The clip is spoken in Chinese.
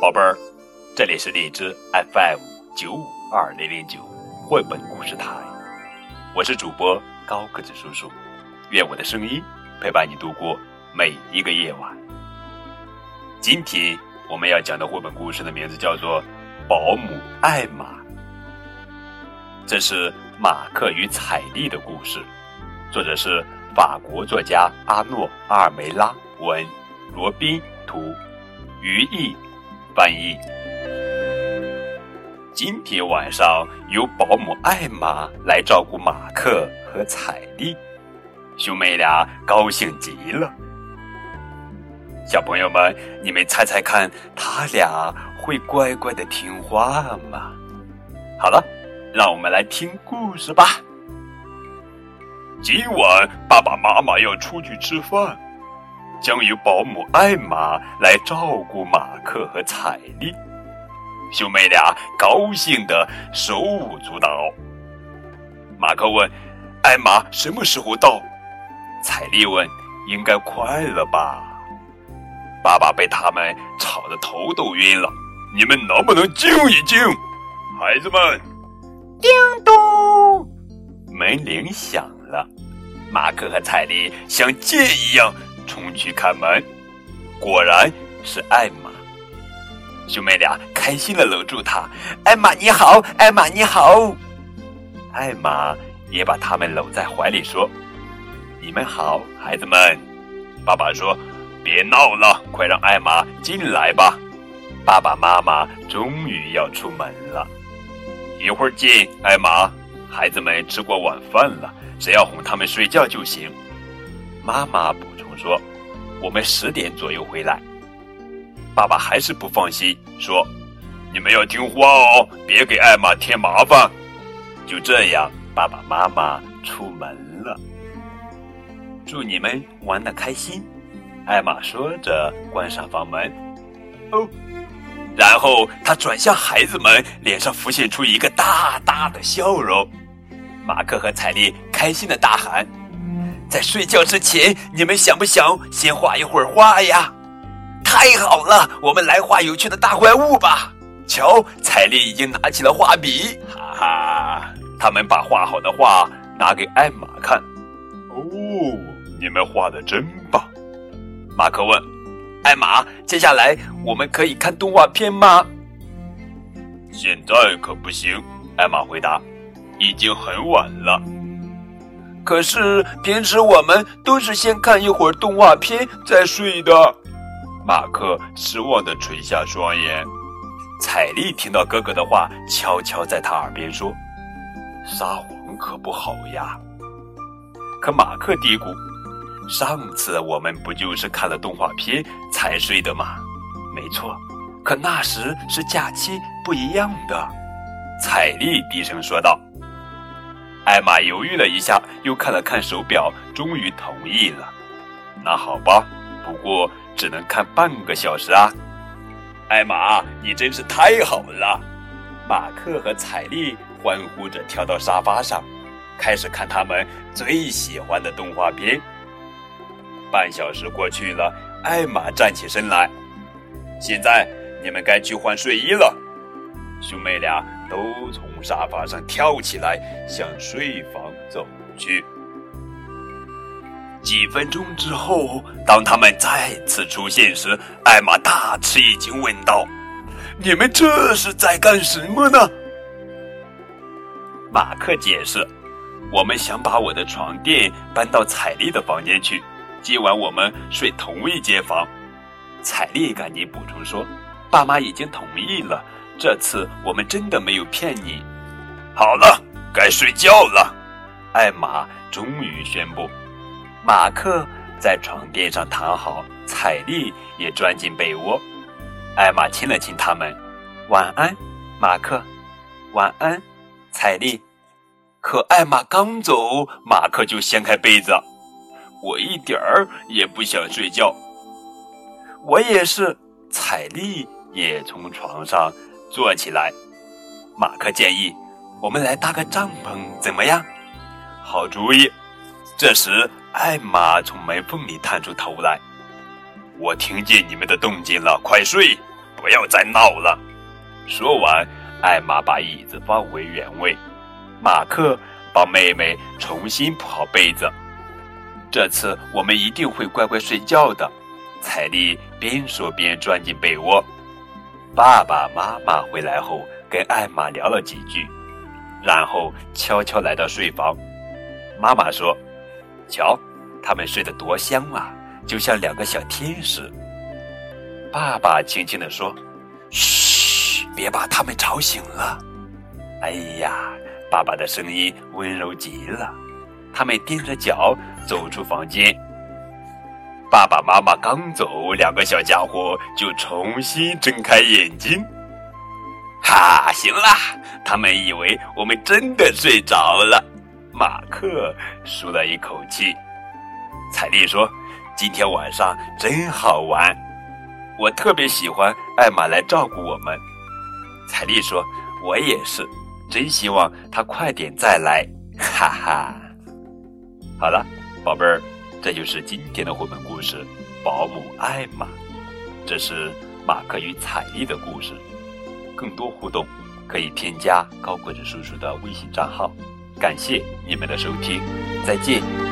宝贝儿，这里是荔枝 FM 九五二零零九绘本故事台，我是主播高个子叔叔，愿我的声音陪伴你度过每一个夜晚。今天我们要讲的绘本故事的名字叫做《保姆艾玛》，这是马克与彩丽的故事，作者是法国作家阿诺·阿尔梅拉文，罗宾图，于毅翻译。今天晚上由保姆艾玛来照顾马克和彩丽，兄妹俩高兴极了。小朋友们，你们猜猜看，他俩会乖乖的听话吗？好了，让我们来听故事吧。今晚爸爸妈妈要出去吃饭，将由保姆艾玛来照顾马克和彩丽。兄妹俩高兴的手舞足蹈。马克问：“艾玛什么时候到？”彩丽问：“应该快了吧？”爸爸被他们吵得头都晕了。你们能不能静一静，孩子们？叮咚，门铃响了。马克和彩丽像箭一样冲去开门，果然是艾玛。兄妹俩开心的搂住她。艾玛你好，艾玛你好。艾玛也把他们搂在怀里说：“你们好，孩子们。”爸爸说。别闹了，快让艾玛进来吧。爸爸妈妈终于要出门了，一会儿见，艾玛。孩子们吃过晚饭了，只要哄他们睡觉就行。妈妈补充说：“我们十点左右回来。”爸爸还是不放心，说：“你们要听话哦，别给艾玛添麻烦。”就这样，爸爸妈妈出门了。祝你们玩的开心。艾玛说着，关上房门。哦，然后他转向孩子们，脸上浮现出一个大大的笑容。马克和彩丽开心的大喊：“在睡觉之前，你们想不想先画一会儿画呀？”太好了，我们来画有趣的大怪物吧！瞧，彩丽已经拿起了画笔，哈哈！他们把画好的画拿给艾玛看。哦，你们画的真棒！马克问：“艾玛，接下来我们可以看动画片吗？”“现在可不行。”艾玛回答，“已经很晚了。”“可是平时我们都是先看一会儿动画片再睡的。”马克失望的垂下双眼。彩丽听到哥哥的话，悄悄在他耳边说：“撒谎可不好呀。”可马克嘀咕。上次我们不就是看了动画片才睡的吗？没错，可那时是假期，不一样的。彩丽低声说道。艾玛犹豫了一下，又看了看手表，终于同意了。那好吧，不过只能看半个小时啊。艾玛，你真是太好了！马克和彩丽欢呼着跳到沙发上，开始看他们最喜欢的动画片。半小时过去了，艾玛站起身来。现在你们该去换睡衣了。兄妹俩都从沙发上跳起来，向睡房走去。几分钟之后，当他们再次出现时，艾玛大吃一惊，问道：“你们这是在干什么呢？”马克解释：“我们想把我的床垫搬到彩丽的房间去。”今晚我们睡同一间房，彩丽赶紧补充说：“爸妈已经同意了，这次我们真的没有骗你。”好了，该睡觉了。艾玛终于宣布。马克在床垫上躺好，彩丽也钻进被窝。艾玛亲了亲他们：“晚安，马克。晚安，彩丽。”可艾玛刚走，马克就掀开被子。我一点儿也不想睡觉。我也是。彩丽也从床上坐起来。马克建议：“我们来搭个帐篷，怎么样？”好主意。这时，艾玛从门缝里探出头来：“我听见你们的动静了，快睡！不要再闹了。说完，艾玛把椅子放回原位，马克帮妹妹重新铺好被子。这次我们一定会乖乖睡觉的。彩丽边说边钻进被窝。爸爸妈妈回来后，跟艾玛聊了几句，然后悄悄来到睡房。妈妈说：“瞧，他们睡得多香啊，就像两个小天使。”爸爸轻轻地说：“嘘，别把他们吵醒了。”哎呀，爸爸的声音温柔极了。他们踮着脚走出房间。爸爸妈妈刚走，两个小家伙就重新睁开眼睛。哈，行啦，他们以为我们真的睡着了。马克舒了一口气。彩丽说：“今天晚上真好玩，我特别喜欢艾玛来照顾我们。”彩丽说：“我也是，真希望她快点再来。”哈哈。好了，宝贝儿。这就是今天的绘本故事《保姆艾玛》，这是马克与彩丽的故事。更多互动可以添加高个子叔叔的微信账号。感谢你们的收听，再见。